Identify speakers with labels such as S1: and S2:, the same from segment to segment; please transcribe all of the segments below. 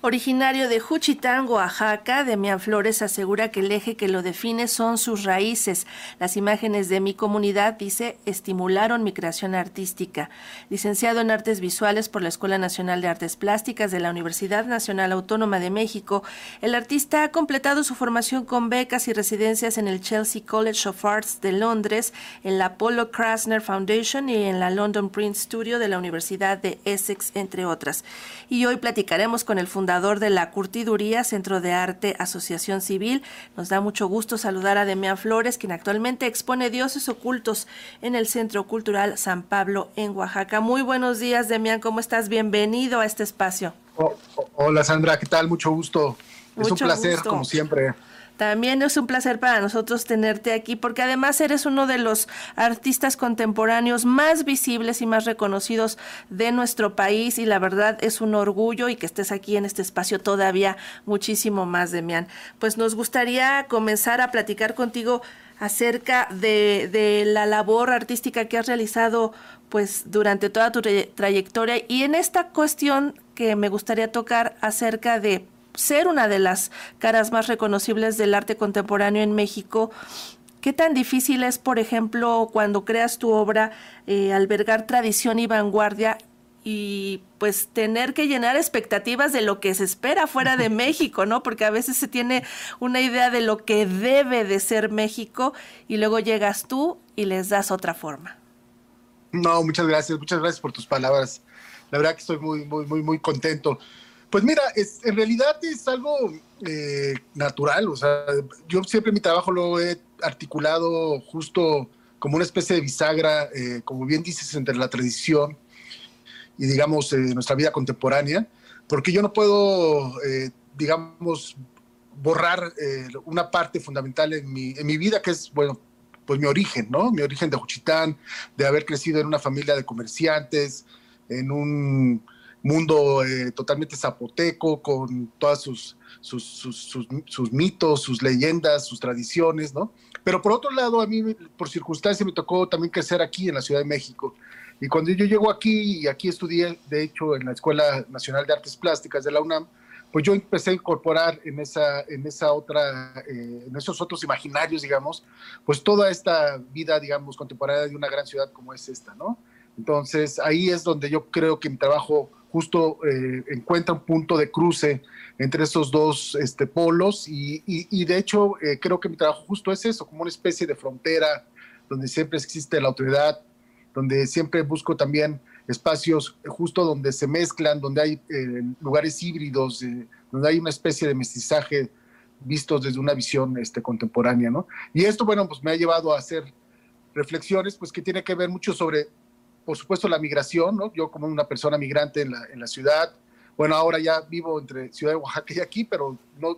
S1: Originario de Juchitán, Oaxaca, Demian Flores asegura que el eje que lo define son sus raíces. Las imágenes de mi comunidad, dice, estimularon mi creación artística. Licenciado en Artes Visuales por la Escuela Nacional de Artes Plásticas de la Universidad Nacional Autónoma de México, el artista ha completado su formación con becas y residencias en el Chelsea College of Arts de Londres, en la Polo Krasner Foundation y en la London Print Studio de la Universidad de Essex, entre otras. Y hoy platicaremos con el fundador fundador de la Curtiduría, Centro de Arte, Asociación Civil. Nos da mucho gusto saludar a Demián Flores, quien actualmente expone dioses ocultos en el Centro Cultural San Pablo en Oaxaca. Muy buenos días, Demián, ¿cómo estás? Bienvenido a este espacio.
S2: Oh, oh, hola, Sandra, ¿qué tal? Mucho gusto. es un placer, como siempre.
S1: También es un placer para nosotros tenerte aquí porque además eres uno de los artistas contemporáneos más visibles y más reconocidos de nuestro país y la verdad es un orgullo y que estés aquí en este espacio todavía muchísimo más, Demian. Pues nos gustaría comenzar a platicar contigo acerca de, de la labor artística que has realizado pues durante toda tu trayectoria y en esta cuestión que me gustaría tocar acerca de ser una de las caras más reconocibles del arte contemporáneo en México. ¿Qué tan difícil es, por ejemplo, cuando creas tu obra, eh, albergar tradición y vanguardia y pues tener que llenar expectativas de lo que se espera fuera de México, ¿no? Porque a veces se tiene una idea de lo que debe de ser México y luego llegas tú y les das otra forma.
S2: No, muchas gracias, muchas gracias por tus palabras. La verdad que estoy muy, muy, muy, muy contento. Pues mira, es, en realidad es algo eh, natural, o sea, yo siempre mi trabajo lo he articulado justo como una especie de bisagra, eh, como bien dices, entre la tradición y, digamos, eh, nuestra vida contemporánea, porque yo no puedo, digamos, borrar una parte fundamental en mi, en mi vida, que es, bueno, pues mi origen, ¿no? Mi origen de Juchitán, de haber crecido en una familia de comerciantes, en un mundo eh, totalmente zapoteco, con todas sus sus, sus, mitos, sus leyendas, sus tradiciones, ¿no? Pero por otro lado, a mí, por circunstancia, me tocó también crecer aquí en la Ciudad de México. Y cuando yo llego aquí, y aquí estudié, de hecho, en la Escuela Nacional de Artes Plásticas de la UNAM, pues yo empecé a incorporar en esa, en esa otra, eh, en esos otros imaginarios, digamos, pues toda esta vida, digamos, contemporánea de una gran ciudad como es esta, ¿no? Entonces, ahí es donde yo creo que mi trabajo justo eh, encuentra un punto de cruce entre esos dos este, polos y, de hecho eh, creo que mi trabajo justo es eso, como una especie de frontera donde siempre existe la autoridad, donde siempre busco también espacios justo donde se mezclan, donde hay eh, lugares híbridos, donde hay una especie de mestizaje vistos desde una visión este, contemporánea, ¿no? Y esto, bueno, pues me ha llevado a hacer reflexiones, pues que tiene que ver mucho sobre por supuesto, la migración, ¿no? Yo como una persona migrante en la, en la ciudad, bueno, ahora ya vivo entre Ciudad de Oaxaca y aquí, pero no,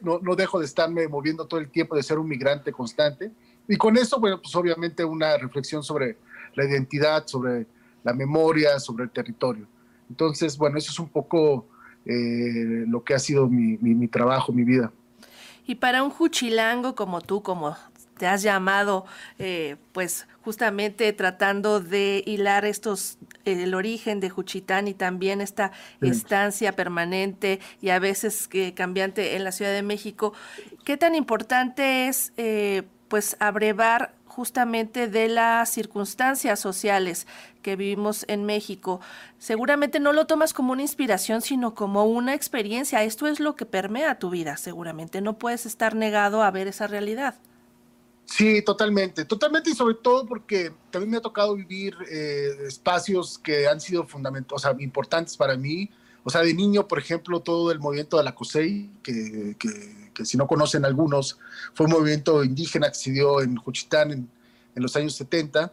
S2: no, no, dejo de estarme moviendo todo el tiempo, de ser un migrante constante. Y con eso, bueno, pues obviamente una reflexión sobre la identidad, sobre la memoria, sobre el territorio. Entonces, bueno, eso es un poco eh, lo que ha sido mi, mi, mi, trabajo, mi vida.
S1: Y para un juchilango como tú, como te has llamado, eh, pues justamente tratando de hilar estos, el origen de Juchitán y también esta estancia permanente y a veces que cambiante en la Ciudad de México. ¿Qué tan importante es, eh, pues, abrevar justamente de las circunstancias sociales que vivimos en México. Seguramente no lo tomas como una inspiración, sino como una experiencia. Esto es lo que permea tu vida, seguramente. No puedes estar negado a ver esa realidad.
S2: Sí, totalmente, totalmente y sobre todo porque también me ha tocado vivir eh, espacios que han sido fundamentales, o sea, importantes para mí. O sea, de niño, por ejemplo, todo el movimiento de la COSEI, que, que, si no conocen algunos, fue un movimiento indígena que se dio en Juchitán en, en los años 70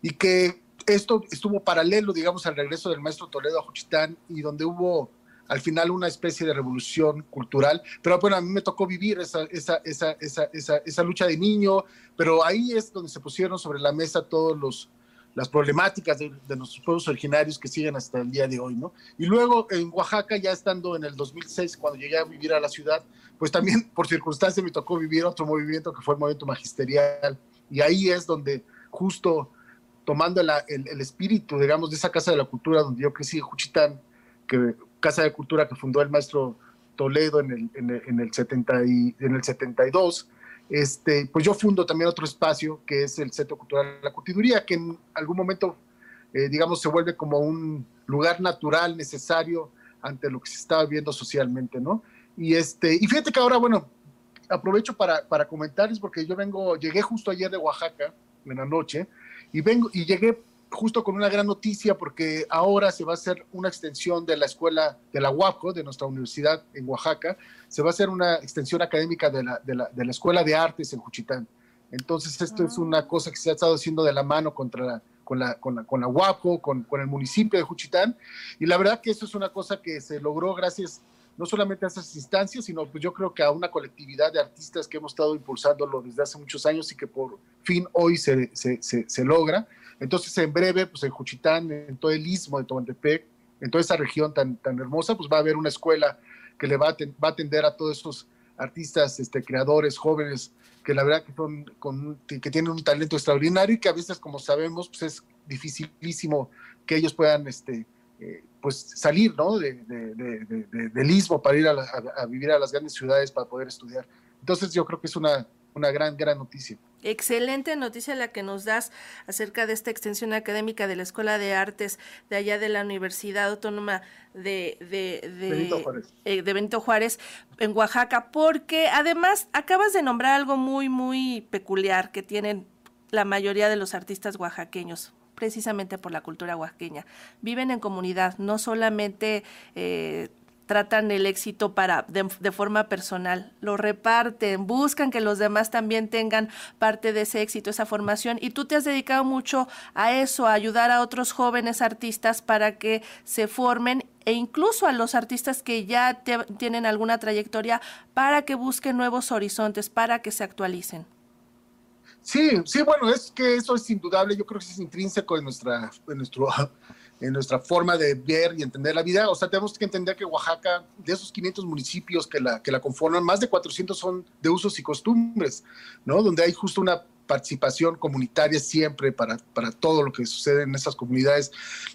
S2: y que esto estuvo paralelo, digamos, al regreso del maestro Toledo a Juchitán y donde hubo al final una especie de revolución cultural. Pero bueno, a mí me tocó vivir esa, esa, esa, esa, lucha de niño, pero ahí es donde se pusieron sobre la mesa todos los las problemáticas de, nuestros pueblos originarios que siguen hasta el día de hoy, ¿no? Y luego en Oaxaca, ya estando en el 2006, cuando llegué a vivir a la ciudad, pues también por circunstancias me tocó vivir otro movimiento que fue el movimiento magisterial. Y ahí es donde justo tomando el, el, espíritu, digamos, de esa Casa de la Cultura donde yo crecí, Juchitán, que Casa de Cultura que fundó el maestro Toledo en el, en el, en el, 70 y, en el 72, este, pues yo fundo también otro espacio que es el Centro Cultural de la Curtiduría, que en algún momento, eh, digamos, se vuelve como un lugar natural, necesario ante lo que se estaba viendo socialmente, ¿no? Y, este, y fíjate que ahora, bueno, aprovecho para, para comentarles porque yo vengo, llegué justo ayer de Oaxaca en la noche y vengo y llegué justo con una gran noticia porque ahora se va a hacer una extensión de la escuela de la UAPCO, de nuestra universidad en Oaxaca, se va a hacer una extensión académica de la, de la, de la Escuela de Artes en Juchitán. Entonces esto es una ah. cosa que se ha estado haciendo de la mano contra la, con, la, con, la, con la UAPCO, con, con el municipio de Juchitán, y la verdad que eso es una cosa que se logró gracias no solamente a esas instancias, sino pues yo creo que a una colectividad de artistas que hemos estado impulsándolo desde hace muchos años y que por fin hoy se, se, se, logra. Entonces, en breve, pues en Juchitán, en todo el istmo de Tomantepec, en toda esa región tan, tan hermosa, pues va a haber una escuela que le va a, a atender a todos estos artistas, este, creadores, jóvenes, que la verdad que, son, con, que tienen un talento extraordinario y que a veces, como sabemos, pues es dificilísimo que ellos puedan este, eh, pues salir ¿no? de, del istmo para ir a, vivir a las grandes ciudades para poder estudiar. Entonces yo creo que es una, una gran, gran noticia.
S1: Excelente noticia la que nos das acerca de esta extensión académica de la Escuela de Artes de allá de la Universidad Autónoma de, de,
S2: Benito, Juárez.
S1: Eh, de Benito Juárez en Oaxaca, porque además acabas de nombrar algo muy, muy peculiar que tienen la mayoría de los artistas oaxaqueños precisamente por la cultura oaxaqueña. Viven en comunidad, no solamente eh, tratan el éxito para de, forma personal, lo reparten, buscan que los demás también tengan parte de ese éxito, esa formación. Y tú te has dedicado mucho a eso, a ayudar a otros jóvenes artistas para que se formen e incluso a los artistas que ya tienen alguna trayectoria para que busquen nuevos horizontes, para que se actualicen.
S2: Sí, sí, bueno, es que eso es indudable, yo creo que es intrínseco en nuestra, en nuestro, en nuestra forma de ver y entender la vida. O sea, tenemos que entender que Oaxaca, de esos 500 municipios que la, que la conforman, más de 400 son de usos y costumbres, ¿no? Donde hay justo una participación comunitaria siempre para, para todo lo que sucede en esas comunidades.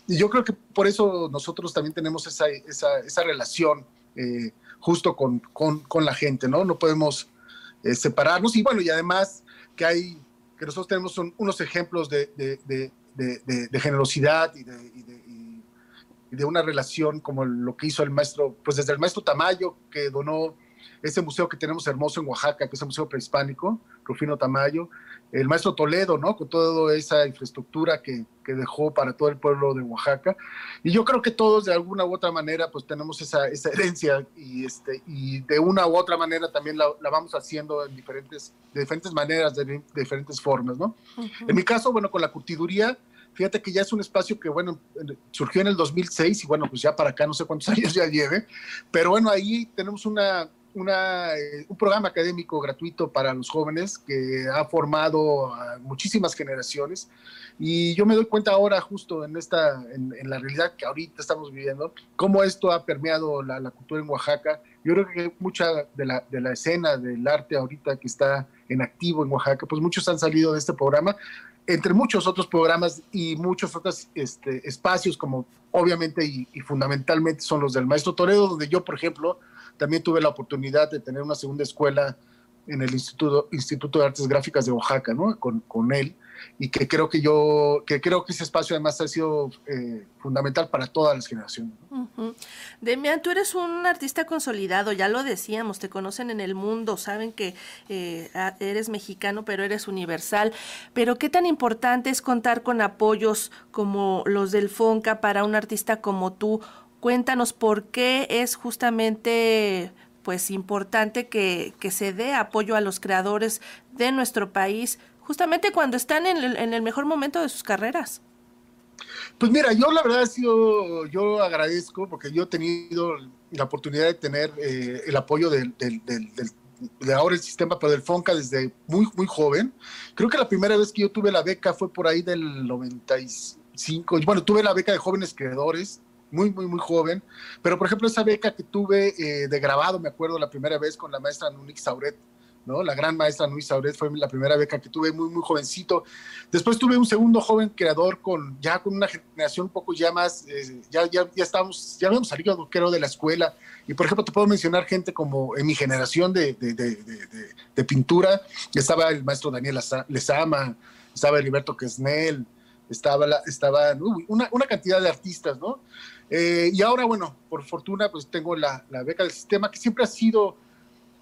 S2: Y yo creo que por eso nosotros también tenemos esa, esa, esa relación eh, justo con, con, con, la gente, ¿no? No podemos eh, separarnos. Y bueno, y además que hay que nosotros tenemos unos ejemplos de, de, de, generosidad y, y de, una relación como lo que hizo el maestro, pues desde el maestro Tamayo, que donó ese museo que tenemos hermoso en Oaxaca, que es el Museo Prehispánico, Rufino Tamayo, el maestro Toledo, ¿no? Con toda esa infraestructura que, que, dejó para todo el pueblo de Oaxaca. Y yo creo que todos de alguna u otra manera pues tenemos esa, esa herencia y, este, y de una u otra manera también la, la vamos haciendo en diferentes, de diferentes maneras, de, diferentes formas, ¿no? En mi caso, bueno, con la curtiduría, fíjate que ya es un espacio que, bueno, surgió en el 2006 y bueno, pues ya para acá no sé cuántos años ya lleve, pero bueno, ahí tenemos una eh, un programa académico gratuito para los jóvenes que ha formado a muchísimas generaciones. Y yo me doy cuenta ahora justo en esta en, la realidad que ahorita estamos viviendo cómo esto ha permeado la, cultura en Oaxaca. Yo creo que mucha de la, de la escena del arte ahorita que está en activo en Oaxaca pues muchos han salido de este programa entre muchos otros programas y muchos otros este, espacios como obviamente y, y fundamentalmente son los del maestro Toledo donde yo por ejemplo también tuve la oportunidad de tener una segunda escuela en el Instituto, Instituto de Artes Gráficas de Oaxaca, ¿no? Con, con él, y que creo que yo, que creo que ese espacio además ha sido eh, fundamental para todas las generaciones.
S1: Demian, tú eres un artista consolidado, ya lo decíamos, te conocen en el mundo, saben que eh, eres mexicano, pero eres universal. Pero qué tan importante es contar con apoyos como los del FONCA para un artista como tú, Cuéntanos por qué es justamente pues importante que, se dé apoyo a los creadores de nuestro país, justamente cuando están en el, mejor momento de sus carreras.
S2: Pues mira, yo la verdad sido, yo agradezco porque yo he tenido la oportunidad de tener eh, el apoyo del, de ahora el sistema, pero del FONCA desde muy, muy joven. Creo que la primera vez que yo tuve la beca fue por ahí del 95. Bueno, tuve la beca de jóvenes creadores muy, muy, muy joven. Pero, por ejemplo, esa beca que tuve eh, de grabado, me acuerdo la primera vez con la maestra Nunik Sauret, ¿no? La gran maestra Luis Sauret fue la primera beca que tuve muy, muy jovencito. Después tuve un segundo joven creador con ya con una generación un poco ya más, eh, ya, ya, ya estábamos, ya habíamos salido, creo, de la escuela. Y por ejemplo, te puedo mencionar gente como en mi generación de, de, de, de pintura, estaba el maestro Daniel Lezama, estaba Heriberto Quesnel, estaba, la, estaba una, una, cantidad de artistas, ¿no? Eh, y ahora, bueno, por fortuna, pues tengo la, la beca del sistema, que siempre ha sido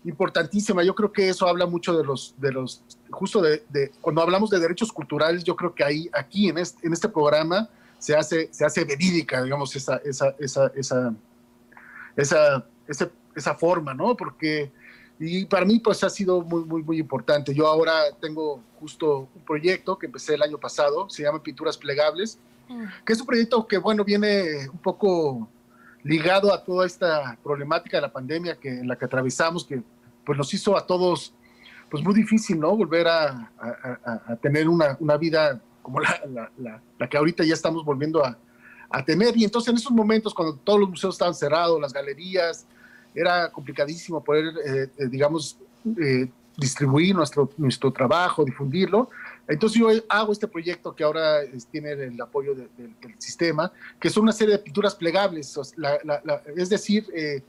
S2: importantísima. Yo creo que eso habla mucho de los, de los justo de, de, cuando hablamos de derechos culturales, yo creo que ahí, aquí en este, en este programa se hace, se hace verídica, digamos, esa, esa, esa, esa, esa, esa, esa forma, ¿no? Porque, y para mí, pues ha sido muy, muy, muy importante. Yo ahora tengo justo un proyecto que empecé el año pasado, se llama Pinturas Plegables, mm. que es un proyecto que, bueno, viene un poco ligado a toda esta problemática de la pandemia que, en la que atravesamos, que pues nos hizo a todos pues muy difícil, ¿no? Volver a, a, a tener una, una, vida como la, la, la, que ahorita ya estamos volviendo a, tener. Y entonces en esos momentos, cuando todos los museos estaban cerrados, las galerías, era complicadísimo poder, eh, eh, digamos, eh, distribuir nuestro, nuestro trabajo, difundirlo. Entonces yo hago este proyecto que ahora tiene el apoyo del sistema, que es una serie de pinturas plegables, es decir, eh,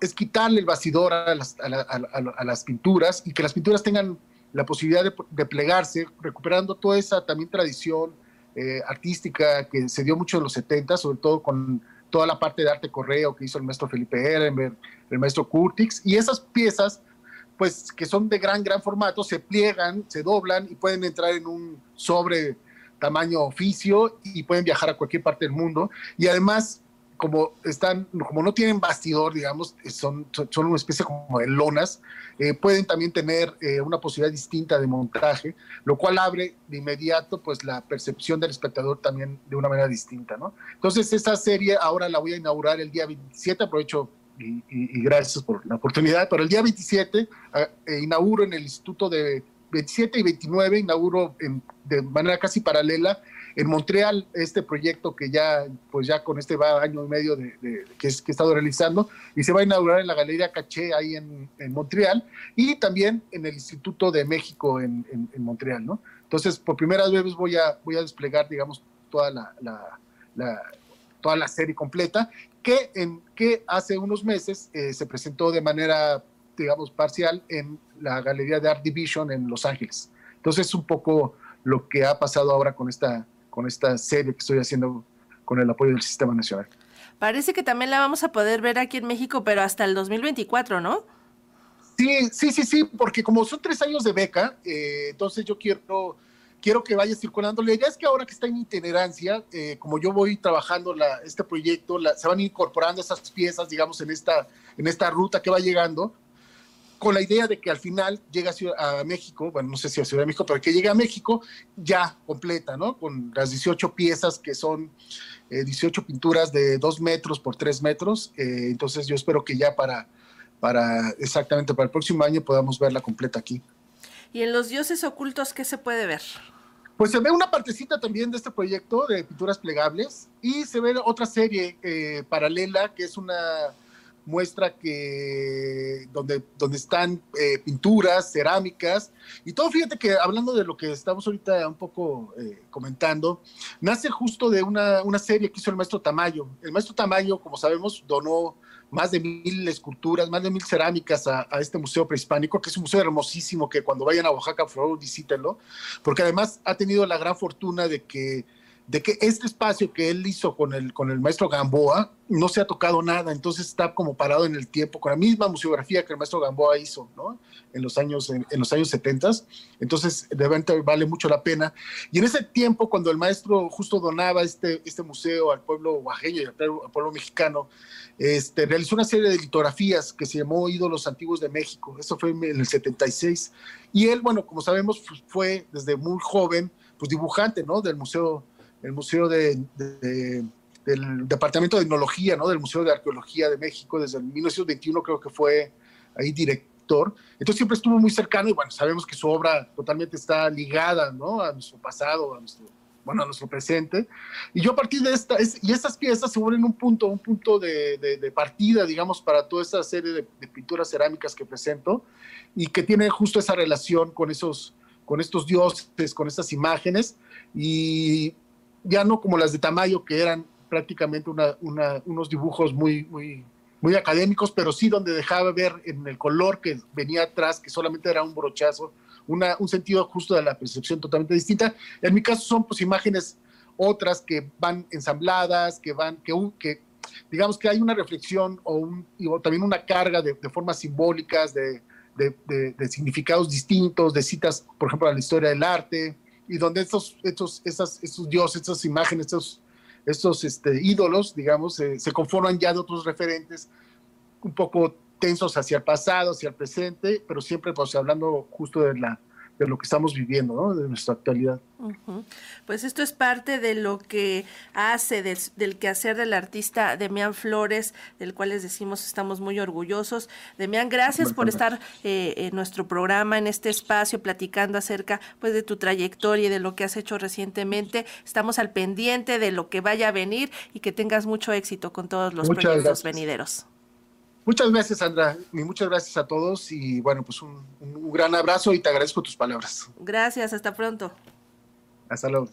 S2: es quitarle el bastidor a las, a, las, pinturas y que las pinturas tengan la posibilidad de, plegarse, recuperando toda esa también tradición eh, artística que se dio mucho en los 70, sobre todo con toda la parte de arte correo que hizo el maestro Felipe Ehrenberg, el maestro Curtix, y esas piezas pues que son de gran, gran formato, se pliegan, se doblan y pueden entrar en un sobre tamaño oficio y pueden viajar a cualquier parte del mundo. Y además, como están, como no tienen bastidor, digamos, son, son una especie como de lonas, eh, pueden también tener eh, una posibilidad distinta de montaje, lo cual abre de inmediato pues la percepción del espectador también de una manera distinta, ¿no? Entonces, esta serie ahora la voy a inaugurar el día 27, aprovecho y, gracias por la oportunidad. Pero el día 27 ah, eh, inauguro en el Instituto de 27 y 29, inauguro de manera casi paralela en Montreal este proyecto que ya, pues ya con este año y medio de, que, es, que he estado realizando y se va a inaugurar en la Galería Caché ahí en, Montreal y también en el Instituto de México en, Montreal, ¿no? Entonces, por primera vez voy a, voy a desplegar, digamos, toda la, la, toda la serie completa que, en, que hace unos meses eh, se presentó de manera, digamos, parcial en la Galería de Art Division en Los Ángeles. Entonces es un poco lo que ha pasado ahora con esta, con esta serie que estoy haciendo con el apoyo del Sistema Nacional.
S1: Parece que también la vamos a poder ver aquí en México, pero hasta el 2024, ¿no?
S2: Sí, sí, sí, sí, porque como son tres años de beca, eh, entonces yo quiero quiero que vaya circulando. La idea es que ahora que está en itinerancia, eh, como yo voy trabajando la, este proyecto, se van incorporando esas piezas, digamos, en esta, en esta ruta que va llegando, con la idea de que al final llegue a, México, bueno, no sé si a Ciudad de México, pero que llegue a México ya completa, ¿no? Con las 18 piezas que son 18 eh, pinturas de 2 metros por 3 metros. Eh, entonces yo espero que ya para, para, exactamente para el próximo año podamos verla completa aquí.
S1: ¿Y en los dioses ocultos qué se puede ver?
S2: Pues se ve una partecita también de este proyecto de pinturas plegables y se ve otra serie eh, paralela que es una muestra que donde, donde están eh, pinturas, cerámicas y todo. Fíjate que hablando de lo que estamos ahorita un poco eh, comentando, nace justo de una, una serie que hizo el maestro Tamayo. El maestro Tamayo, como sabemos, donó más de mil esculturas, más de mil cerámicas a, este museo prehispánico, que es un museo hermosísimo que cuando vayan a Oaxaca, por favor, visítenlo, porque además ha tenido la gran fortuna de que de que este espacio que él hizo con el, con el maestro Gamboa no se ha tocado nada, entonces está como parado en el tiempo, con la misma museografía que el maestro Gamboa hizo, ¿no? En los años, en, años 70, entonces de verdad vale mucho la pena. Y en ese tiempo, cuando el maestro justo donaba este, este museo al pueblo oaxeño y al pueblo, mexicano, este, realizó una serie de litografías que se llamó Ídolos Antiguos de México, eso fue en el 76, y él, bueno, como sabemos, fue desde muy joven, pues dibujante, ¿no? Del Museo el Museo de, del Departamento de Etnología, ¿no? del Museo de Arqueología de México, desde el 1921 creo que fue ahí director. Entonces siempre estuvo muy cercano y bueno, sabemos que su obra totalmente está ligada ¿no? a nuestro pasado, a nuestro, bueno, a nuestro presente. Y yo a partir de esta, y estas piezas se vuelven un punto, un punto de, de, partida, digamos, para toda esta serie de, pinturas cerámicas que presento y que tiene justo esa relación con esos, con estos dioses, con estas imágenes y ya no como las de Tamayo que eran prácticamente unos dibujos muy, muy, muy académicos, pero sí donde dejaba ver en el color que venía atrás, que solamente era un brochazo, una, un sentido justo de la percepción totalmente distinta. En mi caso son pues imágenes otras que van ensambladas, que van, que, digamos que hay una reflexión o, también una carga de, formas simbólicas, de, de, significados distintos, de citas, por ejemplo, a la historia del arte, y donde estos, estos, esas, estos dioses, estas imágenes, estos estos este, ídolos, digamos, se conforman ya de otros referentes un poco tensos hacia el pasado, hacia el presente, pero siempre pues hablando justo de la de lo que estamos viviendo, ¿no? de nuestra actualidad.
S1: Pues esto es parte de lo que hace del, quehacer del artista Demián Flores, del cual les decimos estamos muy orgullosos. Demián, gracias por estar eh, en nuestro programa, en este espacio, platicando acerca pues, de tu trayectoria y de lo que has hecho recientemente. Estamos al pendiente de lo que vaya a venir y que tengas mucho éxito con todos los proyectos venideros.
S2: Muchas gracias, Sandra, y muchas gracias a todos. Y bueno, pues un, un gran abrazo y te agradezco tus palabras.
S1: Gracias, hasta pronto.
S2: Hasta luego.